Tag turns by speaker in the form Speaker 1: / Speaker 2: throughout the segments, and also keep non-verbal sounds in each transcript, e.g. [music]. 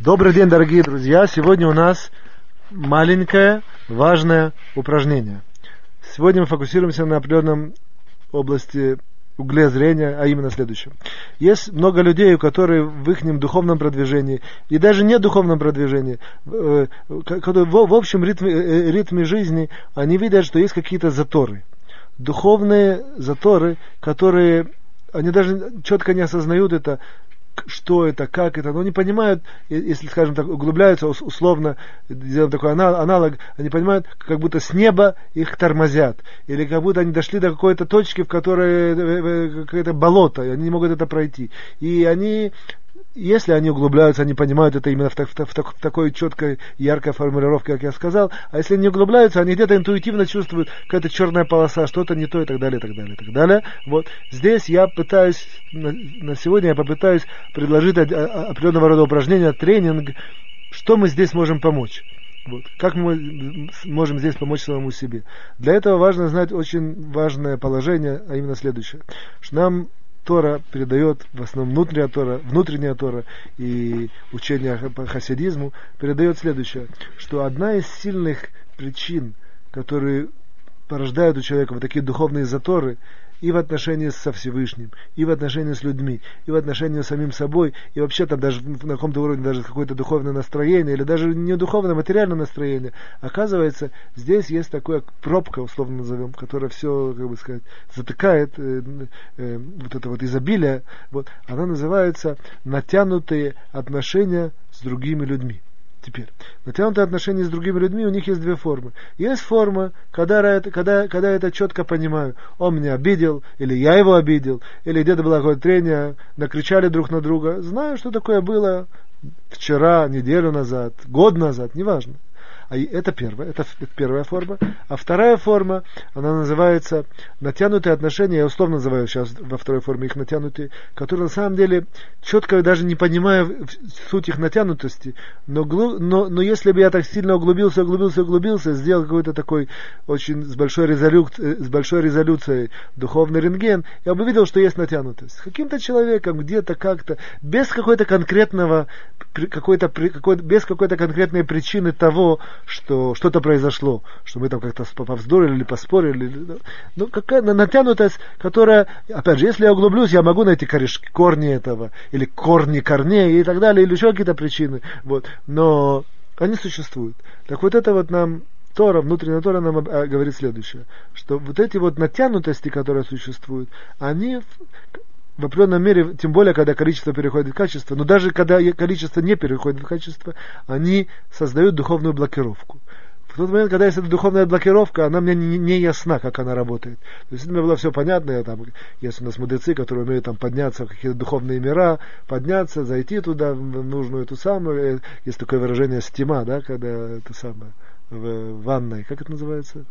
Speaker 1: Добрый день, дорогие друзья! Сегодня у нас маленькое, важное упражнение. Сегодня мы фокусируемся на определенном области угле зрения, а именно следующем. Есть много людей, у которых в их духовном продвижении, и даже не духовном продвижении, э, в общем ритме, э, ритме жизни, они видят, что есть какие-то заторы. Духовные заторы, которые они даже четко не осознают это, что это, как это, но не понимают, если, скажем так, углубляются условно, делаем такой аналог, они понимают, как будто с неба их тормозят, или как будто они дошли до какой-то точки, в которой э, э, какое-то болото, и они не могут это пройти. И они если они углубляются, они понимают это именно в, так, в, в, в такой четкой, яркой формулировке, как я сказал. А если не углубляются, они где-то интуитивно чувствуют какая-то черная полоса, что-то не то и так далее, и так далее, и так далее. Вот здесь я пытаюсь, на, на сегодня я попытаюсь предложить определенного рода упражнения, тренинг, что мы здесь можем помочь. Вот. Как мы можем здесь помочь самому себе? Для этого важно знать очень важное положение, а именно следующее. Что нам Тора передает, в основном внутренняя Тора, внутренняя Тора и учение по хасидизму передает следующее, что одна из сильных причин, которые порождают у человека вот такие духовные заторы, и в отношении со Всевышним, и в отношении с людьми, и в отношении с самим собой, и вообще там даже на каком-то уровне даже какое-то духовное настроение, или даже не духовное, а материальное настроение. Оказывается, здесь есть такая пробка, условно назовем, которая все, как бы сказать, затыкает э, э, вот это вот изобилие. Вот, она называется натянутые отношения с другими людьми. Теперь, натянутые отношения с другими людьми, у них есть две формы. Есть форма, когда, когда, когда я это четко понимаю. Он меня обидел, или я его обидел, или где-то было какое-то трение, накричали друг на друга. Знаю, что такое было вчера, неделю назад, год назад, неважно. А это первая, это первая форма. А вторая форма, она называется натянутые отношения, я условно называю сейчас во второй форме их натянутые, которые на самом деле четко даже не понимая суть их натянутости, но, но, но если бы я так сильно углубился, углубился, углубился, сделал какой-то такой очень с большой, резолюцией, с большой резолюцией духовный рентген, я бы видел, что есть натянутость. С каким-то человеком, где-то, как-то, без какой-то конкретного, какой-то, какой без какой-то конкретной причины того, что что-то произошло, что мы там как-то повздорили или поспорили. Ну, какая натянутость, которая, опять же, если я углублюсь, я могу найти корешки, корни этого, или корни корней и так далее, или еще какие-то причины. Вот. Но они существуют. Так вот это вот нам Тора, внутренняя Тора нам а, говорит следующее, что вот эти вот натянутости, которые существуют, они в определенном мере, тем более, когда количество переходит в качество, но даже когда количество не переходит в качество, они создают духовную блокировку. В тот момент, когда есть эта духовная блокировка, она мне не, не ясна, как она работает. То есть, мне было все понятно, я, там, есть у нас мудрецы, которые умеют там подняться в какие-то духовные мира, подняться, зайти туда, в нужную эту самую, э, есть такое выражение стима, да, когда это самое, в ванной, как это называется?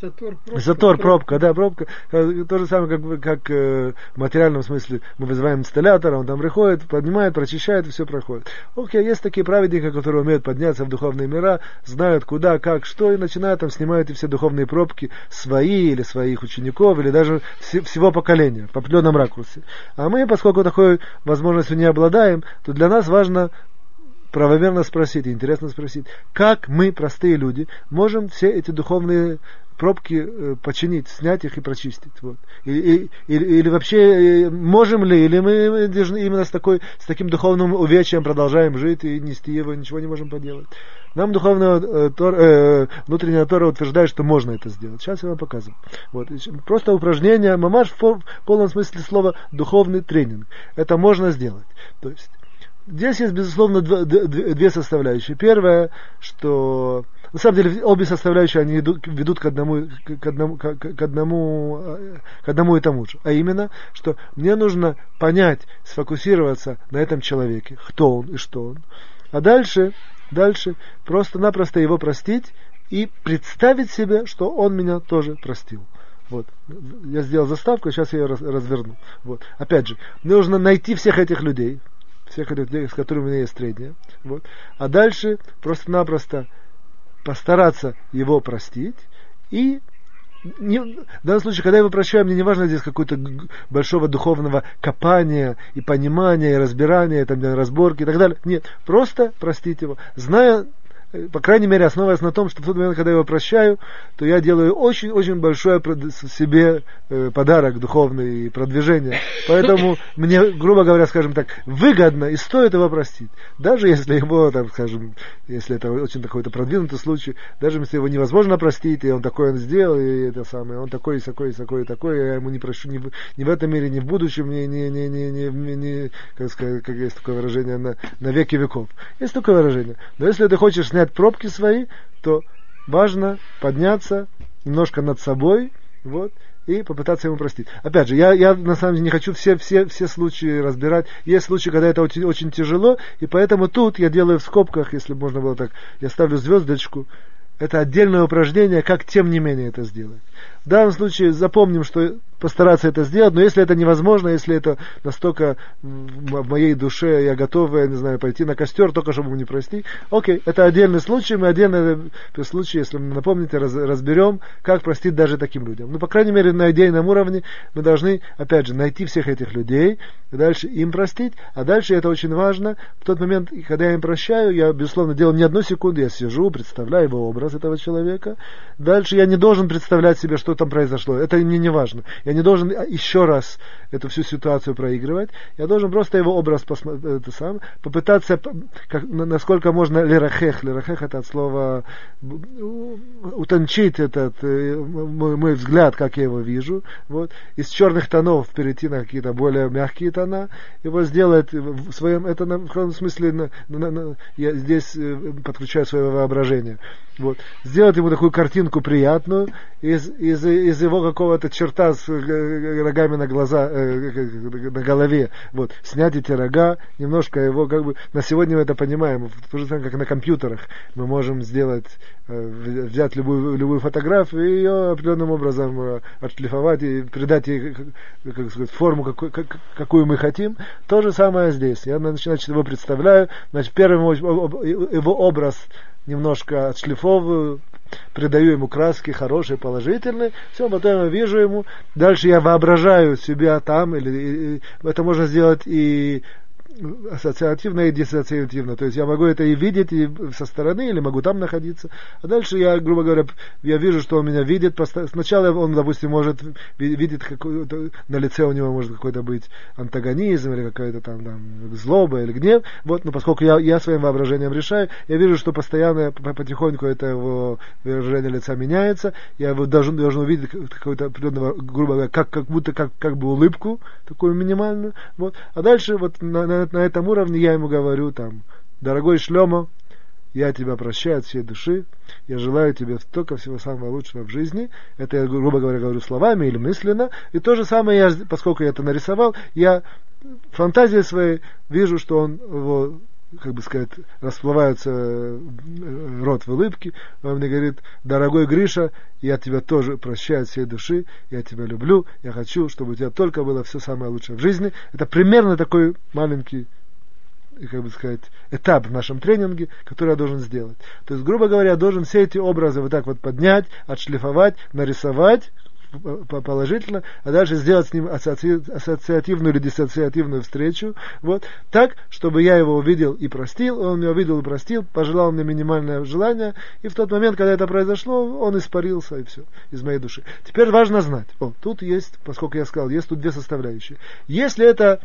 Speaker 2: Затор, пробка.
Speaker 1: Затор, пробка, да, пробка. Э, то же самое, как, как э, в материальном смысле. Мы вызываем инсталлятора, он там приходит, поднимает, прочищает, и все проходит. Окей, есть такие праведники, которые умеют подняться в духовные мира, знают куда, как, что, и начинают там снимают и все духовные пробки свои или своих учеников, или даже всего поколения, по определенном ракурсе. А мы, поскольку такой возможностью не обладаем, то для нас важно правомерно спросить, интересно спросить, как мы, простые люди, можем все эти духовные пробки э, починить, снять их и прочистить. Вот. И, и, или, или вообще э, можем ли, или мы именно с, такой, с таким духовным увечьем продолжаем жить и нести его, ничего не можем поделать. Нам духовная э, тор, э, внутренняя Тора утверждает, что можно это сделать. Сейчас я вам показываю. Вот. Просто упражнение, мамаш в полном смысле слова духовный тренинг. Это можно сделать. То есть Здесь есть, безусловно, две составляющие. Первое, что на самом деле обе составляющие они ведут, ведут к, одному, к, одному, к, одному, э, к одному и тому же. А именно, что мне нужно понять, сфокусироваться на этом человеке, кто он и что он. А дальше, дальше просто-напросто его простить и представить себе, что он меня тоже простил. Вот. Я сделал заставку, сейчас я ее разверну. Вот. Опять же, мне нужно найти всех этих людей, всех людей, с которыми у меня есть средняя. Вот. А дальше просто-напросто постараться его простить и не, в данном случае, когда я его прощаю, мне не важно здесь какое-то большого духовного копания и понимания, и разбирания, и, там, разборки и так далее. Нет, просто простить его, зная по крайней мере, основываясь на том, что в тот момент, когда я его прощаю, то я делаю очень-очень большое себе э, подарок духовный и продвижение. Поэтому [laughs] мне, грубо говоря, скажем так, выгодно и стоит его простить. Даже если его, там, скажем, если это очень какой-то продвинутый случай, даже если его невозможно простить, и он такой он сделал, и это самое, он такой, и такой, и такой, и такой, я ему не прощу ни в, ни в этом мире, ни в будущем, ни, ни, ни, ни, ни, ни как сказать, как есть такое выражение, на, на веки веков. Есть такое выражение. Но если ты хочешь снять пробки свои, то важно подняться немножко над собой, вот, и попытаться ему простить. Опять же, я, я на самом деле не хочу все, все, все случаи разбирать. Есть случаи, когда это очень, очень тяжело, и поэтому тут я делаю в скобках, если можно было так, я ставлю звездочку. Это отдельное упражнение, как тем не менее это сделать. В данном случае запомним, что постараться это сделать, но если это невозможно, если это настолько в моей душе, я готов, я не знаю, пойти на костер, только чтобы не простить, окей, это отдельный случай, мы отдельный случай, если вы напомните, раз, разберем, как простить даже таким людям. Ну, по крайней мере, на идейном уровне мы должны, опять же, найти всех этих людей, дальше им простить, а дальше это очень важно, в тот момент, когда я им прощаю, я, безусловно, делаю не одну секунду, я сижу, представляю его образ этого человека, дальше я не должен представлять себе, что там произошло, это мне не важно. Я не должен еще раз эту всю ситуацию проигрывать. Я должен просто его образ это сам, попытаться, как, насколько можно лерахех. Лерахех это от слова утончить этот э, мой, мой взгляд, как я его вижу. Вот. Из черных тонов перейти на какие-то более мягкие тона. Его сделать в своем, это в каком смысле на, на, на, я здесь э, подключаю свое воображение. Вот. Сделать ему такую картинку приятную из, из, из его какого-то черта с рогами на глаза, э, на голове, вот, снять эти рога, немножко его, как бы, на сегодня мы это понимаем, то же самое, как на компьютерах, мы можем сделать, э, взять любую, любую фотографию и ее определенным образом э, отшлифовать и придать ей, как сказать, форму, какой, как, какую мы хотим. То же самое здесь. Я, значит, его представляю, значит, первым его образ немножко отшлифовываю, придаю ему краски хорошие, положительные, все, потом я вижу ему, дальше я воображаю себя там, или это можно сделать и ассоциативно и диссоциативно. То есть я могу это и видеть и со стороны, или могу там находиться. А дальше я, грубо говоря, я вижу, что он меня видит. Сначала он, допустим, может видеть какой-то, на лице у него может какой-то быть антагонизм или какая-то там, там злоба или гнев. Вот, но поскольку я, я своим воображением решаю, я вижу, что постоянно, потихоньку это его выражение лица меняется. Я его должен, должен увидеть какой-то определенного, грубо говоря, как, как будто как, как бы улыбку такую минимальную. Вот. А дальше вот на, на на этом уровне я ему говорю там, дорогой Шлема, я тебя прощаю от всей души, я желаю тебе только всего самого лучшего в жизни. Это я, грубо говоря, говорю словами или мысленно. И то же самое, я, поскольку я это нарисовал, я фантазией своей вижу, что он его как бы сказать, расплывается э, рот в улыбке, он мне говорит, дорогой Гриша, я тебя тоже прощаю от всей души, я тебя люблю, я хочу, чтобы у тебя только было все самое лучшее в жизни. Это примерно такой маленький как бы сказать, этап в нашем тренинге, который я должен сделать. То есть, грубо говоря, я должен все эти образы вот так вот поднять, отшлифовать, нарисовать, положительно, а дальше сделать с ним ассоциативную или диссоциативную встречу, вот, так, чтобы я его увидел и простил, он меня увидел и простил, пожелал мне минимальное желание, и в тот момент, когда это произошло, он испарился, и все, из моей души. Теперь важно знать, о, тут есть, поскольку я сказал, есть тут две составляющие. Если это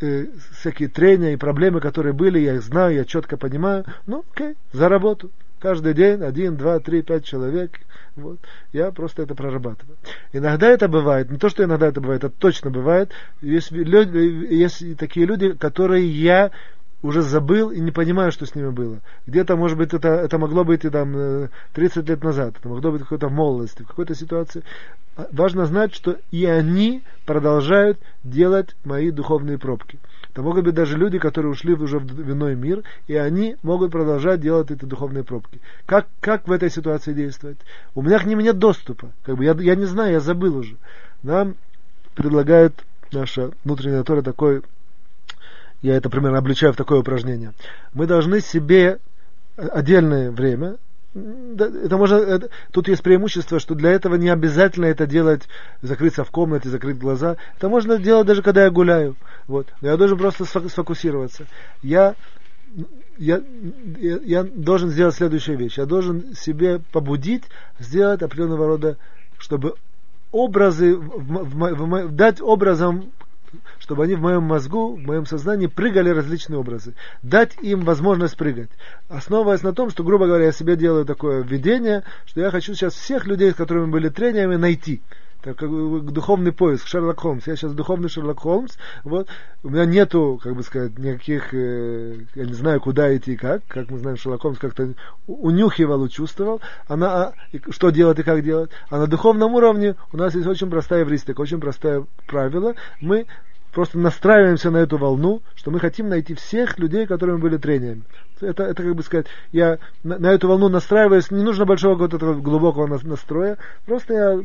Speaker 1: э, всякие трения и проблемы, которые были, я их знаю, я четко понимаю, ну, окей, за работу. Каждый день один, два, три, пять человек. Вот. Я просто это прорабатываю. Иногда это бывает, не то, что иногда это бывает, это точно бывает. Есть, люди, есть такие люди, которые я уже забыл и не понимаю, что с ними было. Где-то, может быть, это, это могло быть и там 30 лет назад, это могло быть какой-то молодости, в какой-то ситуации. А, важно знать, что и они продолжают делать мои духовные пробки. Это могут быть даже люди, которые ушли уже в иной мир, и они могут продолжать делать эти духовные пробки. Как, как в этой ситуации действовать? У меня к ним нет доступа. Как бы я, я не знаю, я забыл уже. Нам предлагает наша внутренняя Тора такой, я это примерно обличаю в такое упражнение. Мы должны себе отдельное время это можно, это, тут есть преимущество, что для этого не обязательно это делать, закрыться в комнате, закрыть глаза. Это можно делать даже когда я гуляю. Вот. Но я должен просто сфокусироваться. Я, я, я, я должен сделать следующую вещь. Я должен себе побудить сделать определенного рода, чтобы образы, в, в, в, в, дать образом чтобы они в моем мозгу, в моем сознании прыгали различные образы. Дать им возможность прыгать. Основываясь на том, что, грубо говоря, я себе делаю такое видение, что я хочу сейчас всех людей, с которыми были тренерами, найти так как духовный поиск, Шерлок Холмс. Я сейчас духовный Шерлок Холмс. Вот. У меня нету, как бы сказать, никаких, э, я не знаю, куда идти и как. Как мы знаем, Шерлок Холмс как-то унюхивал и чувствовал, она, а, что делать и как делать. А на духовном уровне у нас есть очень простая эвристика, очень простое правило. Мы просто настраиваемся на эту волну, что мы хотим найти всех людей, которыми были тренерами. Это, это как бы сказать, я на, на эту волну настраиваюсь, не нужно большого какого-то глубокого настроя, просто я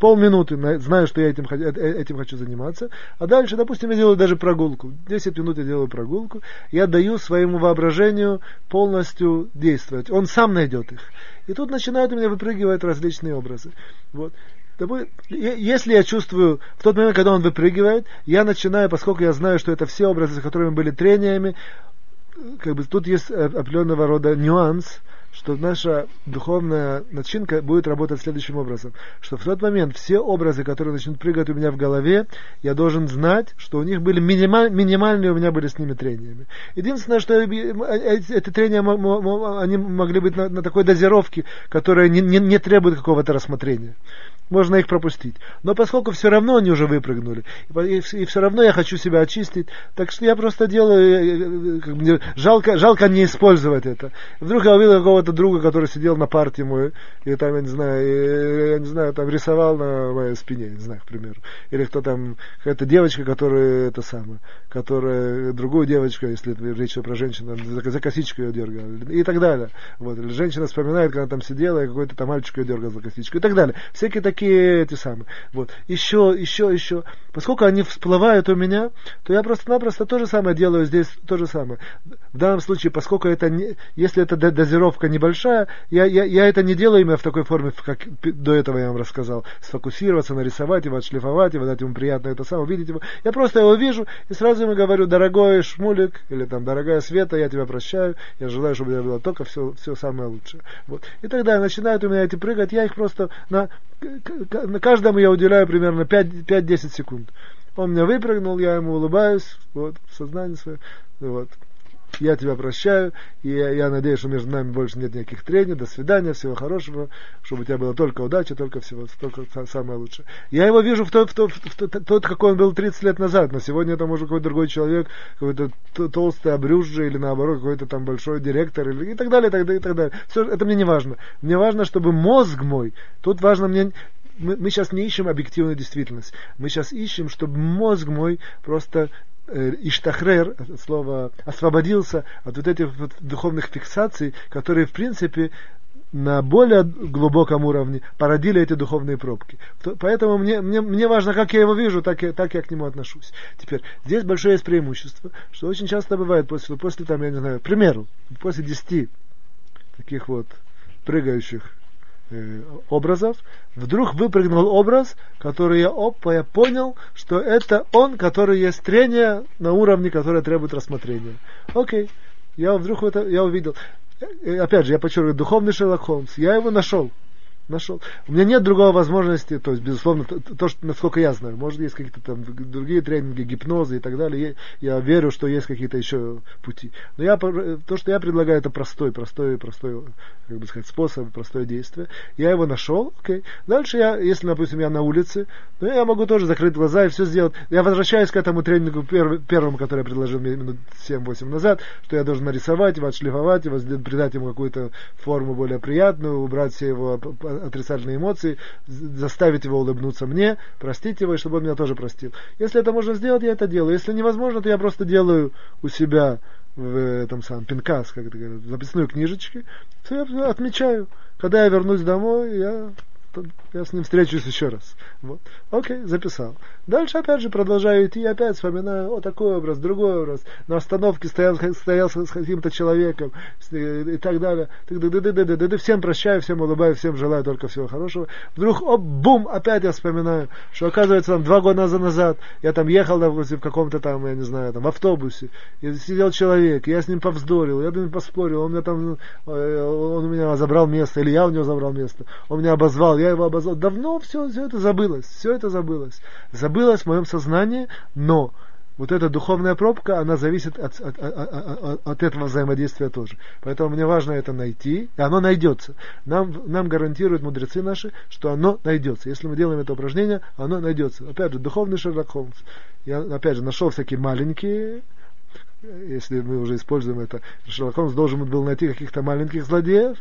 Speaker 1: полминуты знаю, что я этим, э, э, этим хочу заниматься, а дальше, допустим, я делаю даже прогулку, 10 минут я делаю прогулку, я даю своему воображению полностью действовать, он сам найдет их. И тут начинают у меня выпрыгивать различные образы. Вот. Если я чувствую, в тот момент, когда он выпрыгивает, я начинаю, поскольку я знаю, что это все образы, с которыми были трениями, как бы тут есть определенного рода нюанс, что наша духовная начинка будет работать следующим образом, что в тот момент все образы, которые начнут прыгать у меня в голове, я должен знать, что у них были минималь, минимальные у меня были с ними трениями. Единственное, что эти трения они могли быть на, на такой дозировке, которая не, не, не требует какого-то рассмотрения можно их пропустить. Но поскольку все равно они уже выпрыгнули, и, все равно я хочу себя очистить, так что я просто делаю, э, э, как мне, жалко, жалко не использовать это. Вдруг я увидел какого-то друга, который сидел на парте мой, и там, я не знаю, я не знаю, там рисовал на моей спине, не знаю, к примеру. Или кто там, какая-то девочка, которая, это самое, которая, другую девочку, если речь про женщину, за, за косичку ее дергала, и так далее. Вот. Или женщина вспоминает, когда там сидела, и какой-то там мальчик ее дергал за косичку, и так далее. Всякие такие такие эти самые. Вот. Еще, еще, еще. Поскольку они всплывают у меня, то я просто-напросто то же самое делаю здесь, то же самое. В данном случае, поскольку это не, если эта дозировка небольшая, я, я, я это не делаю именно в такой форме, как до этого я вам рассказал. Сфокусироваться, нарисовать его, отшлифовать его, дать ему приятно это самое, увидеть его. Я просто его вижу и сразу ему говорю, дорогой Шмулик, или там, дорогая Света, я тебя прощаю, я желаю, чтобы у тебя было только все, все самое лучшее. Вот. И тогда начинают у меня эти прыгать, я их просто на на каждому я уделяю примерно 5-10 секунд. Он меня выпрыгнул, я ему улыбаюсь, вот, в сознании свое, вот. Я тебя прощаю, и я, я надеюсь, что между нами больше нет никаких трений. До свидания, всего хорошего, чтобы у тебя была только удача, только всего, только самое лучшее. Я его вижу в тот, в тот, в тот, тот какой он был 30 лет назад, но сегодня это может какой-то другой человек, какой-то толстый обрюзжий, или наоборот, какой-то там большой директор, или, и так далее, и так далее, и так далее. Все, это мне не важно. Мне важно, чтобы мозг мой, тут важно мне мы, мы сейчас не ищем объективную действительность. Мы сейчас ищем, чтобы мозг мой просто э, иштахрер, слово освободился от вот этих вот духовных фиксаций, которые, в принципе, на более глубоком уровне породили эти духовные пробки. Поэтому мне, мне, мне важно, как я его вижу, так я, так я к нему отношусь. Теперь, здесь большое есть преимущество, что очень часто бывает после, после там, я не знаю, к примеру, после десяти таких вот прыгающих Э, образов, вдруг выпрыгнул образ, который я, опа, я понял, что это он, который есть трение на уровне, которое требует рассмотрения. Окей, я вдруг это, я увидел. И, э, опять же, я подчеркиваю, духовный Шерлок Холмс, я его нашел нашел. У меня нет другой возможности, то есть, безусловно, то, то что, насколько я знаю, может, есть какие-то там другие тренинги, гипнозы и так далее. Я, я верю, что есть какие-то еще пути. Но я, то, что я предлагаю, это простой, простой, простой, как бы сказать, способ, простое действие. Я его нашел, окей. Дальше я, если, допустим, я на улице, то я могу тоже закрыть глаза и все сделать. Я возвращаюсь к этому тренингу перв, первому, который я предложил минут 7-8 назад, что я должен нарисовать его, отшлифовать его, придать ему какую-то форму более приятную, убрать все его отрицательные эмоции, заставить его улыбнуться мне, простить его, и чтобы он меня тоже простил. Если это можно сделать, я это делаю. Если невозможно, то я просто делаю у себя в этом самом пинкас, как это говорят, в записной книжечке, все я отмечаю. Когда я вернусь домой, я я с ним встречусь еще раз. Вот. Окей, записал. Дальше опять же продолжаю идти, опять вспоминаю, о, такой образ, другой образ. На остановке стоял, стоял с, каким-то человеком и так далее. Всем прощаю, всем улыбаюсь, всем желаю только всего хорошего. Вдруг, оп, бум, опять я вспоминаю, что оказывается там два года назад я там ехал, допустим, в каком-то там, я не знаю, там в автобусе, и сидел человек, я с ним повздорил, я с ним поспорил, он меня там, э, он у меня забрал место, или я у него забрал место, он меня обозвал, я его обозвал. Давно все, все это забылось, все это забылось. Забылось в моем сознании, но вот эта духовная пробка, она зависит от, от, от, от этого взаимодействия тоже. Поэтому мне важно это найти, и оно найдется. Нам, нам гарантируют мудрецы наши, что оно найдется. Если мы делаем это упражнение, оно найдется. Опять же, духовный Шерлок Холмс. Я, опять же, нашел всякие маленькие если мы уже используем это, Шерлок Холмс должен был найти каких-то маленьких злодеев,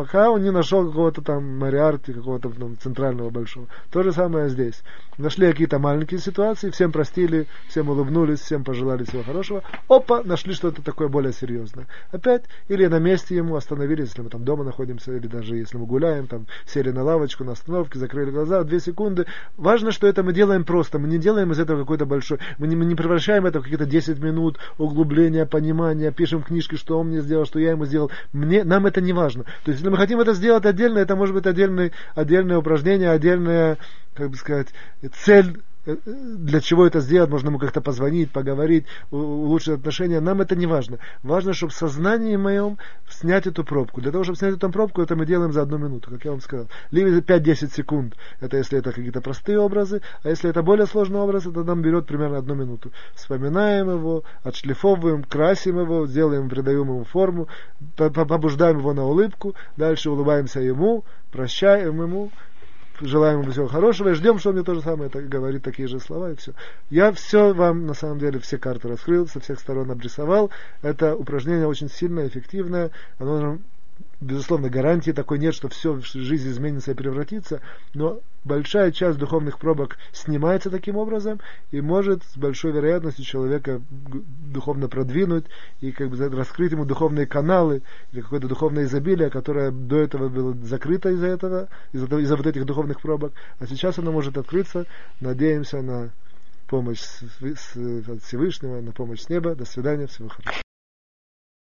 Speaker 1: пока он не нашел какого-то там Мариарти, какого-то там центрального большого. То же самое здесь. Нашли какие-то маленькие ситуации, всем простили, всем улыбнулись, всем пожелали всего хорошего. Опа, нашли что-то такое более серьезное. Опять, или на месте ему остановились, если мы там дома находимся, или даже если мы гуляем, там сели на лавочку, на остановке, закрыли глаза, две секунды. Важно, что это мы делаем просто, мы не делаем из этого какой-то большой, мы не, мы не превращаем это в какие-то 10 минут углубления, понимания, пишем книжки, что он мне сделал, что я ему сделал. Мне, нам это не важно. То есть если мы хотим это сделать отдельно, это может быть отдельный, отдельное упражнение, отдельная, как бы сказать, цель для чего это сделать, можно ему как-то позвонить, поговорить, улучшить отношения, нам это не важно. Важно, чтобы в сознании моем снять эту пробку. Для того, чтобы снять эту пробку, это мы делаем за одну минуту, как я вам сказал. Либо 5-10 секунд, это если это какие-то простые образы, а если это более сложный образ, это нам берет примерно одну минуту. Вспоминаем его, отшлифовываем, красим его, делаем, придаем ему форму, побуждаем его на улыбку, дальше улыбаемся ему, прощаем ему, желаем ему всего хорошего и ждем, что он мне то же самое так, говорит, такие же слова и все. Я все вам, на самом деле, все карты раскрыл, со всех сторон обрисовал. Это упражнение очень сильное, эффективное. Оно безусловно, гарантии такой нет, что все в жизни изменится и превратится, но большая часть духовных пробок снимается таким образом и может с большой вероятностью человека духовно продвинуть и как бы раскрыть ему духовные каналы или какое-то духовное изобилие, которое до этого было закрыто из-за этого, из-за, из-за вот этих духовных пробок, а сейчас оно может открыться. Надеемся на помощь с, с, от Всевышнего, на помощь с неба. До свидания, всего хорошего.